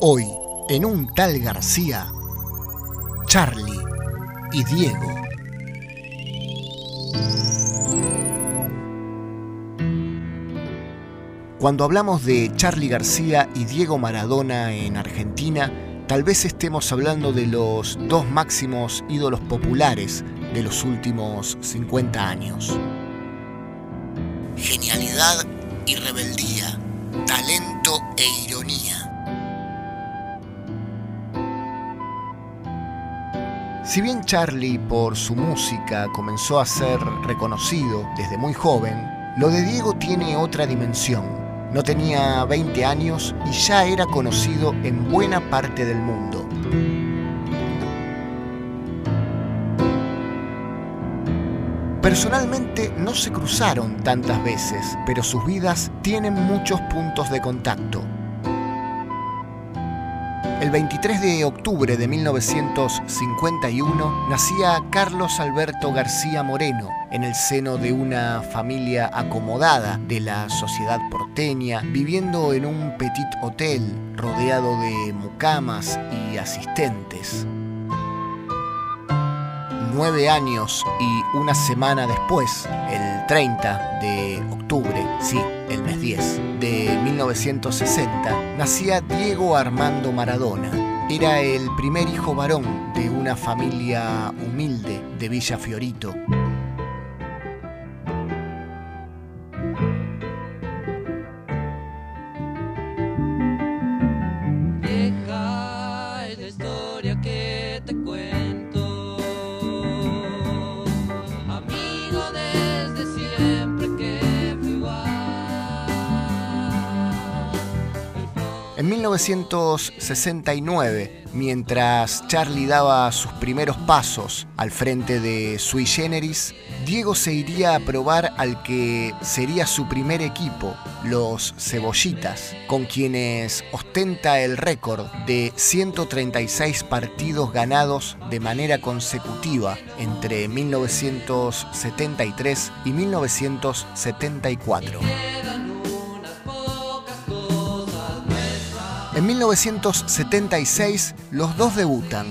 Hoy, en un tal García, Charlie y Diego. Cuando hablamos de Charlie García y Diego Maradona en Argentina, tal vez estemos hablando de los dos máximos ídolos populares de los últimos 50 años. Genialidad y rebeldía, talento e ironía. Si bien Charlie por su música comenzó a ser reconocido desde muy joven, lo de Diego tiene otra dimensión no tenía 20 años y ya era conocido en buena parte del mundo. Personalmente no se cruzaron tantas veces, pero sus vidas tienen muchos puntos de contacto. El 23 de octubre de 1951 nacía Carlos Alberto García Moreno en el seno de una familia acomodada de la sociedad porteña, viviendo en un petit hotel rodeado de mucamas y asistentes. Nueve años y una semana después, el 30 de octubre, sí, el mes 10 de 1960, nacía Diego Armando Maradona. Era el primer hijo varón de una familia humilde de Villa Fiorito. En 1969, mientras Charlie daba sus primeros pasos al frente de Sui Generis, Diego se iría a probar al que sería su primer equipo, los Cebollitas, con quienes ostenta el récord de 136 partidos ganados de manera consecutiva entre 1973 y 1974. En 1976 los dos debutan.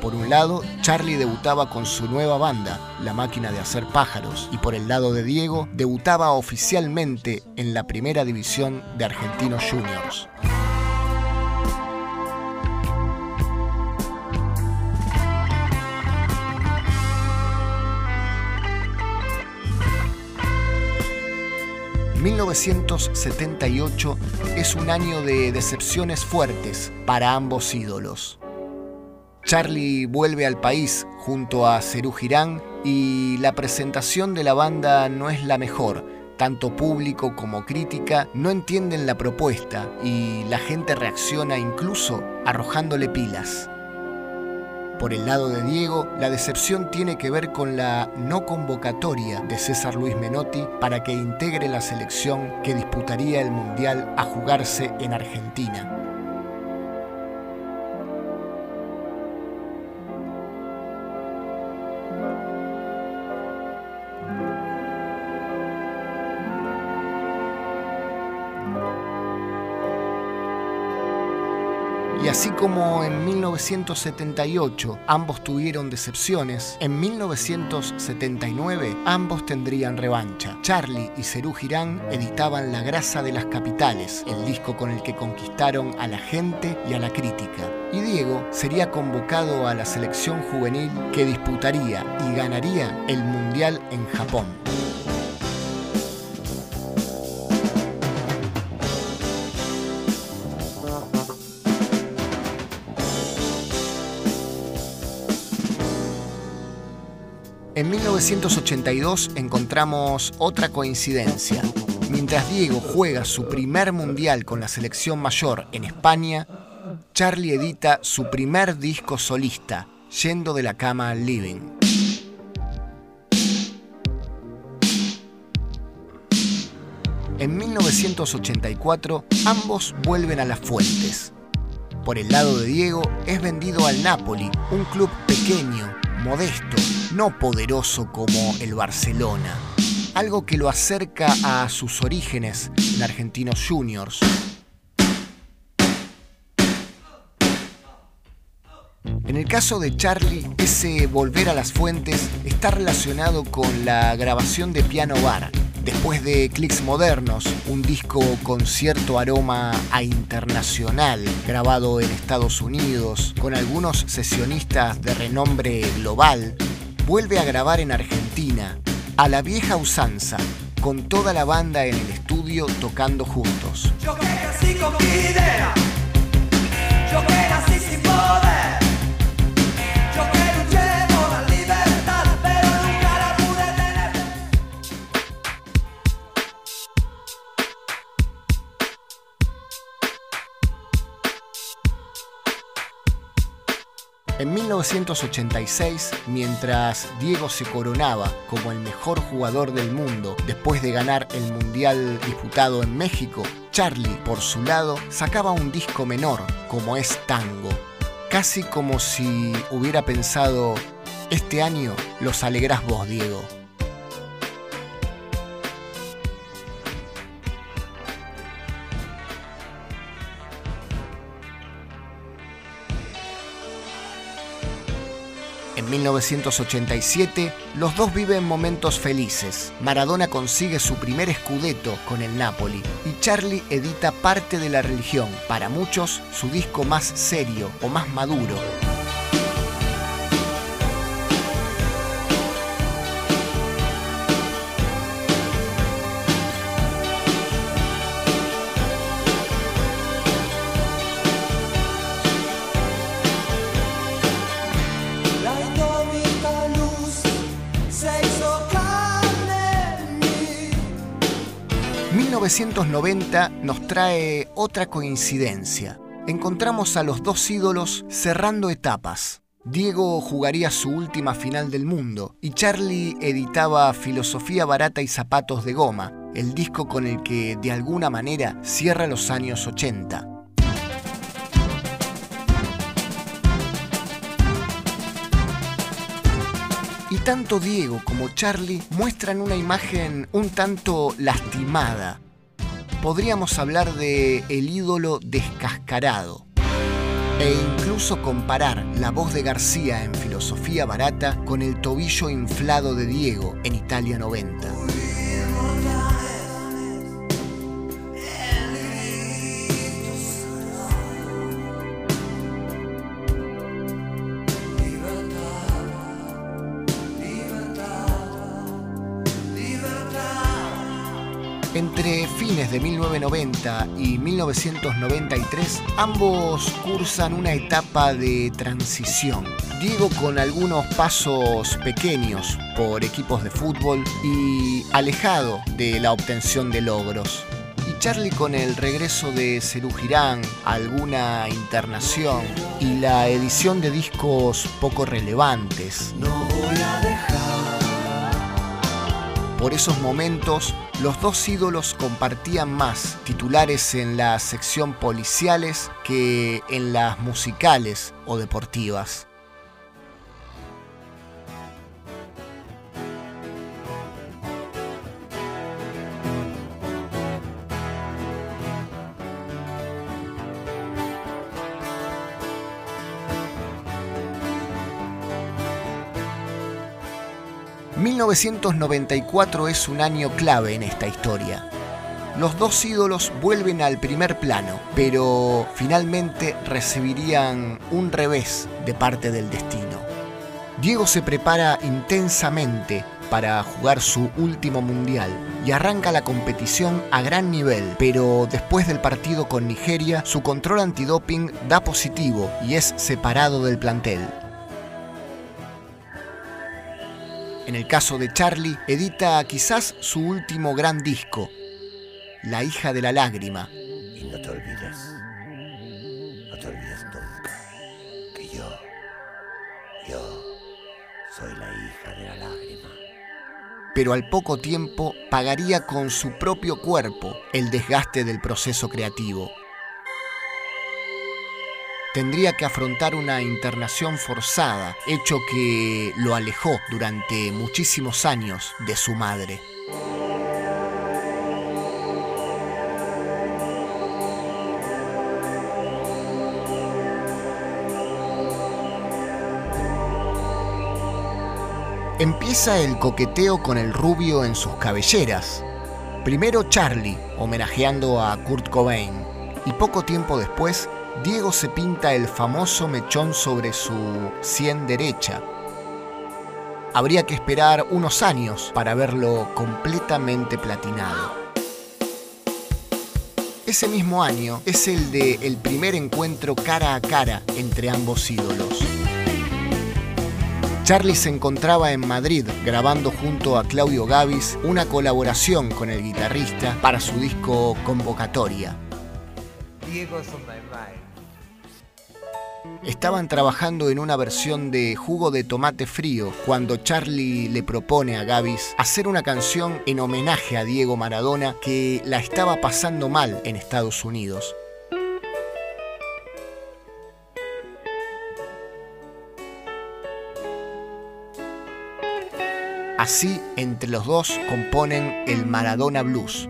Por un lado, Charlie debutaba con su nueva banda, La Máquina de Hacer Pájaros, y por el lado de Diego, debutaba oficialmente en la primera división de Argentinos Juniors. 1978 es un año de decepciones fuertes para ambos ídolos. Charlie vuelve al país junto a Cerú Girán y la presentación de la banda no es la mejor. Tanto público como crítica no entienden la propuesta y la gente reacciona incluso arrojándole pilas. Por el lado de Diego, la decepción tiene que ver con la no convocatoria de César Luis Menotti para que integre la selección que disputaría el Mundial a jugarse en Argentina. Así como en 1978 ambos tuvieron decepciones, en 1979 ambos tendrían revancha. Charlie y Cerú Girán editaban La grasa de las capitales, el disco con el que conquistaron a la gente y a la crítica. Y Diego sería convocado a la selección juvenil que disputaría y ganaría el Mundial en Japón. En 1982 encontramos otra coincidencia. Mientras Diego juega su primer mundial con la selección mayor en España, Charlie edita su primer disco solista, Yendo de la cama al living. En 1984 ambos vuelven a las fuentes. Por el lado de Diego es vendido al Napoli, un club pequeño modesto, no poderoso como el Barcelona, algo que lo acerca a sus orígenes en Argentinos Juniors. En el caso de Charlie, ese volver a las fuentes está relacionado con la grabación de Piano Bar, Después de Clicks Modernos, un disco con cierto aroma a internacional, grabado en Estados Unidos, con algunos sesionistas de renombre global, vuelve a grabar en Argentina, a la vieja usanza, con toda la banda en el estudio tocando juntos. Yo En 1986, mientras Diego se coronaba como el mejor jugador del mundo después de ganar el Mundial disputado en México, Charlie, por su lado, sacaba un disco menor, como es Tango. Casi como si hubiera pensado, este año los alegrás vos, Diego. En 1987, los dos viven momentos felices. Maradona consigue su primer escudeto con el Napoli y Charlie edita Parte de la religión, para muchos su disco más serio o más maduro. 1990 nos trae otra coincidencia. Encontramos a los dos ídolos cerrando etapas. Diego jugaría su última final del mundo y Charlie editaba Filosofía Barata y Zapatos de Goma, el disco con el que de alguna manera cierra los años 80. Y tanto Diego como Charlie muestran una imagen un tanto lastimada. Podríamos hablar de el ídolo descascarado. E incluso comparar la voz de García en Filosofía Barata con el tobillo inflado de Diego en Italia 90. Entre fines de 1990 y 1993, ambos cursan una etapa de transición. Diego con algunos pasos pequeños por equipos de fútbol y alejado de la obtención de logros. Y Charlie con el regreso de Cerú Girán, alguna internación y la edición de discos poco relevantes. No voy a dejar. Por esos momentos, los dos ídolos compartían más titulares en la sección policiales que en las musicales o deportivas. 1994 es un año clave en esta historia. Los dos ídolos vuelven al primer plano, pero finalmente recibirían un revés de parte del destino. Diego se prepara intensamente para jugar su último mundial y arranca la competición a gran nivel, pero después del partido con Nigeria, su control antidoping da positivo y es separado del plantel. En el caso de Charlie, edita quizás su último gran disco, La hija de la lágrima. Y no te olvides, no te olvides nunca que yo, yo soy la hija de la lágrima. Pero al poco tiempo pagaría con su propio cuerpo el desgaste del proceso creativo tendría que afrontar una internación forzada, hecho que lo alejó durante muchísimos años de su madre. Empieza el coqueteo con el rubio en sus cabelleras. Primero Charlie, homenajeando a Kurt Cobain, y poco tiempo después Diego se pinta el famoso mechón sobre su sien derecha. Habría que esperar unos años para verlo completamente platinado. Ese mismo año es el de el primer encuentro cara a cara entre ambos ídolos. Charlie se encontraba en Madrid grabando junto a Claudio Gavis una colaboración con el guitarrista para su disco Convocatoria. Estaban trabajando en una versión de Jugo de Tomate Frío cuando Charlie le propone a Gavis hacer una canción en homenaje a Diego Maradona que la estaba pasando mal en Estados Unidos. Así, entre los dos componen el Maradona Blues.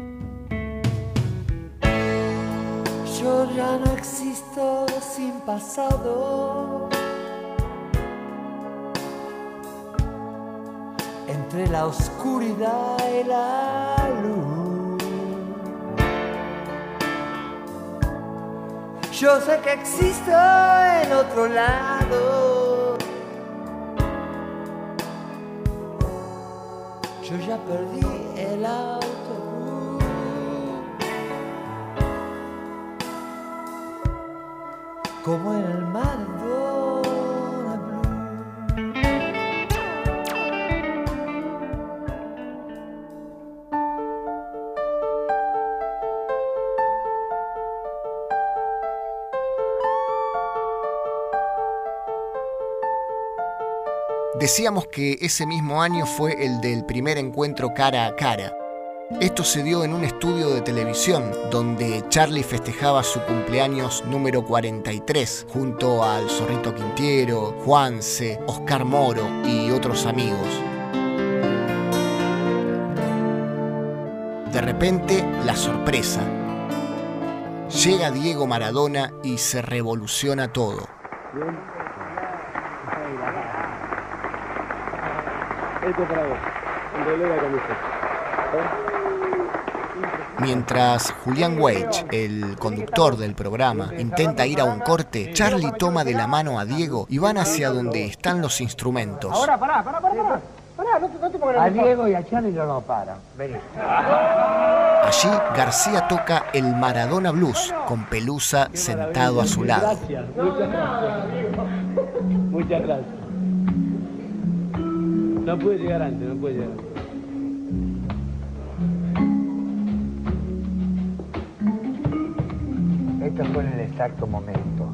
Yo ya no existo sin pasado. Entre la oscuridad y la luz. Yo sé que existo en otro lado. Yo ya perdí el autobús. Como el. Decíamos que ese mismo año fue el del primer encuentro cara a cara. Esto se dio en un estudio de televisión donde Charlie festejaba su cumpleaños número 43 junto al Zorrito Quintiero, Juanse, Oscar Moro y otros amigos. De repente, la sorpresa. Llega Diego Maradona y se revoluciona todo. Mientras Julián Weich, el conductor del programa, intenta ir a un corte, Charlie toma de la mano a Diego y van hacia donde están los instrumentos. Ahora, pará, pará, pará, pará. No te, no te pongas A. Diego y a Charlie no lo paran. Vení. Allí García toca el Maradona Blues con Pelusa sentado a su lado. Gracias, muchas gracias. Muchas gracias. No puede llegar antes, no puede llegar antes. Esto fue en el exacto momento.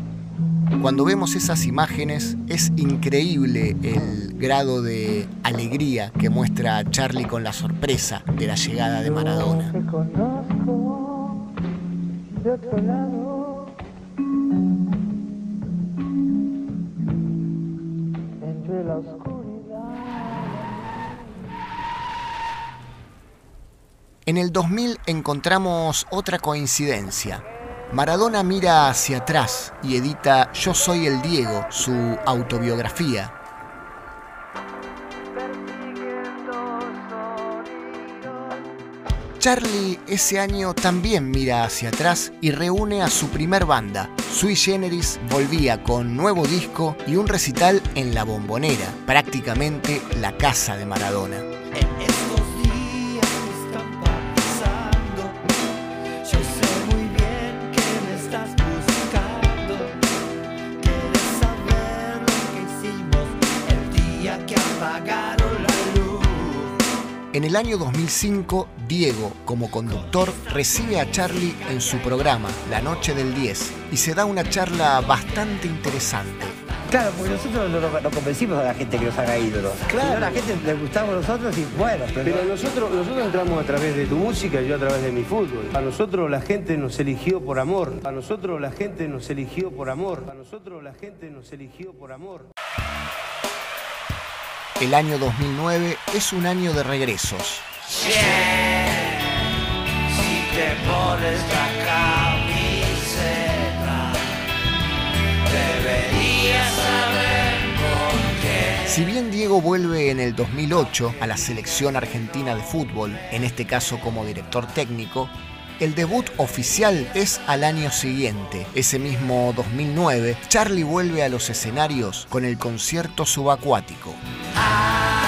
Cuando vemos esas imágenes es increíble el grado de alegría que muestra Charlie con la sorpresa de la llegada de Maradona. Te conozco de otro lado. Entre la oscuridad. En el 2000 encontramos otra coincidencia. Maradona mira hacia atrás y edita Yo soy el Diego, su autobiografía. Charlie ese año también mira hacia atrás y reúne a su primer banda. Sui Generis volvía con nuevo disco y un recital en la bombonera, prácticamente la casa de Maradona. Apagaron la luz. En el año 2005, Diego, como conductor, recibe a Charlie en su programa, La Noche del 10, y se da una charla bastante interesante. Claro, porque nosotros no, no- no convencimos a la gente que nos haga ídolos. Claro. A la gente le gustamos nosotros y bueno, pero, Pero nosotros, nosotros entramos a través de tu música y yo a través de mi fútbol. A nosotros la gente nos eligió por amor. A nosotros la gente nos eligió por amor. A nosotros la gente nos eligió por amor. El año 2009 es un año de regresos. Si te pones la camiseta, deberías saber por qué. Si bien Diego vuelve en el 2008 a la selección argentina de fútbol, en este caso como director técnico, el debut oficial es al año siguiente. Ese mismo 2009, Charlie vuelve a los escenarios con el concierto subacuático. Diego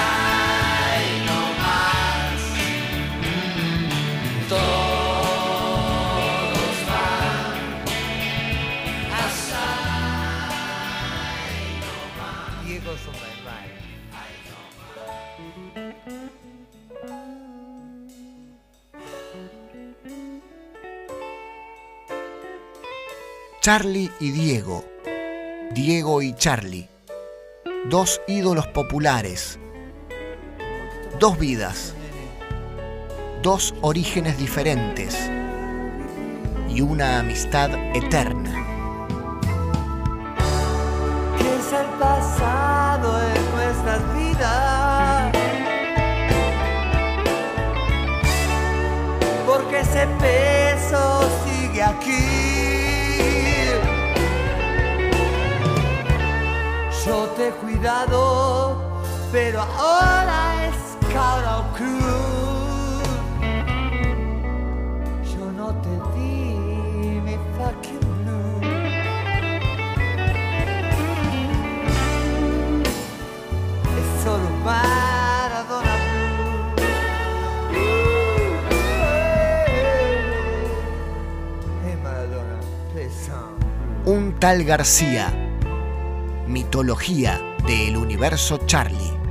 Charlie y Diego. Diego y Charlie. Dos ídolos populares. Dos vidas. Dos orígenes diferentes. Y una amistad eterna. Cuidado, pero ahora es cara cruz. Yo no te di mi fucking blue. es solo some. Un tal García. Mitología del universo Charlie.